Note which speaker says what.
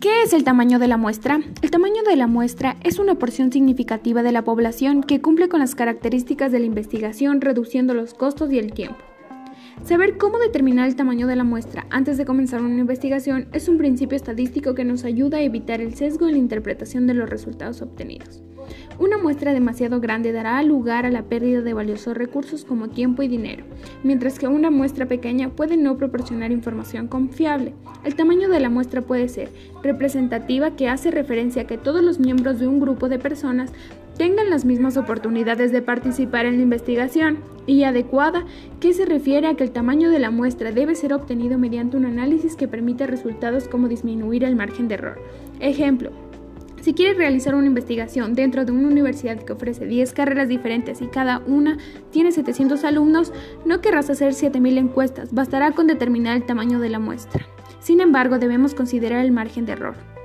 Speaker 1: ¿Qué es el tamaño de la muestra? El tamaño de la muestra es una porción significativa de la población que cumple con las características de la investigación reduciendo los costos y el tiempo. Saber cómo determinar el tamaño de la muestra antes de comenzar una investigación es un principio estadístico que nos ayuda a evitar el sesgo en la interpretación de los resultados obtenidos. Una muestra demasiado grande dará lugar a la pérdida de valiosos recursos como tiempo y dinero, mientras que una muestra pequeña puede no proporcionar información confiable. El tamaño de la muestra puede ser representativa, que hace referencia a que todos los miembros de un grupo de personas tengan las mismas oportunidades de participar en la investigación, y adecuada, que se refiere a que el tamaño de la muestra debe ser obtenido mediante un análisis que permite resultados como disminuir el margen de error. Ejemplo, si quieres realizar una investigación dentro de una universidad que ofrece 10 carreras diferentes y cada una tiene 700 alumnos, no querrás hacer 7000 encuestas, bastará con determinar el tamaño de la muestra. Sin embargo, debemos considerar el margen de error.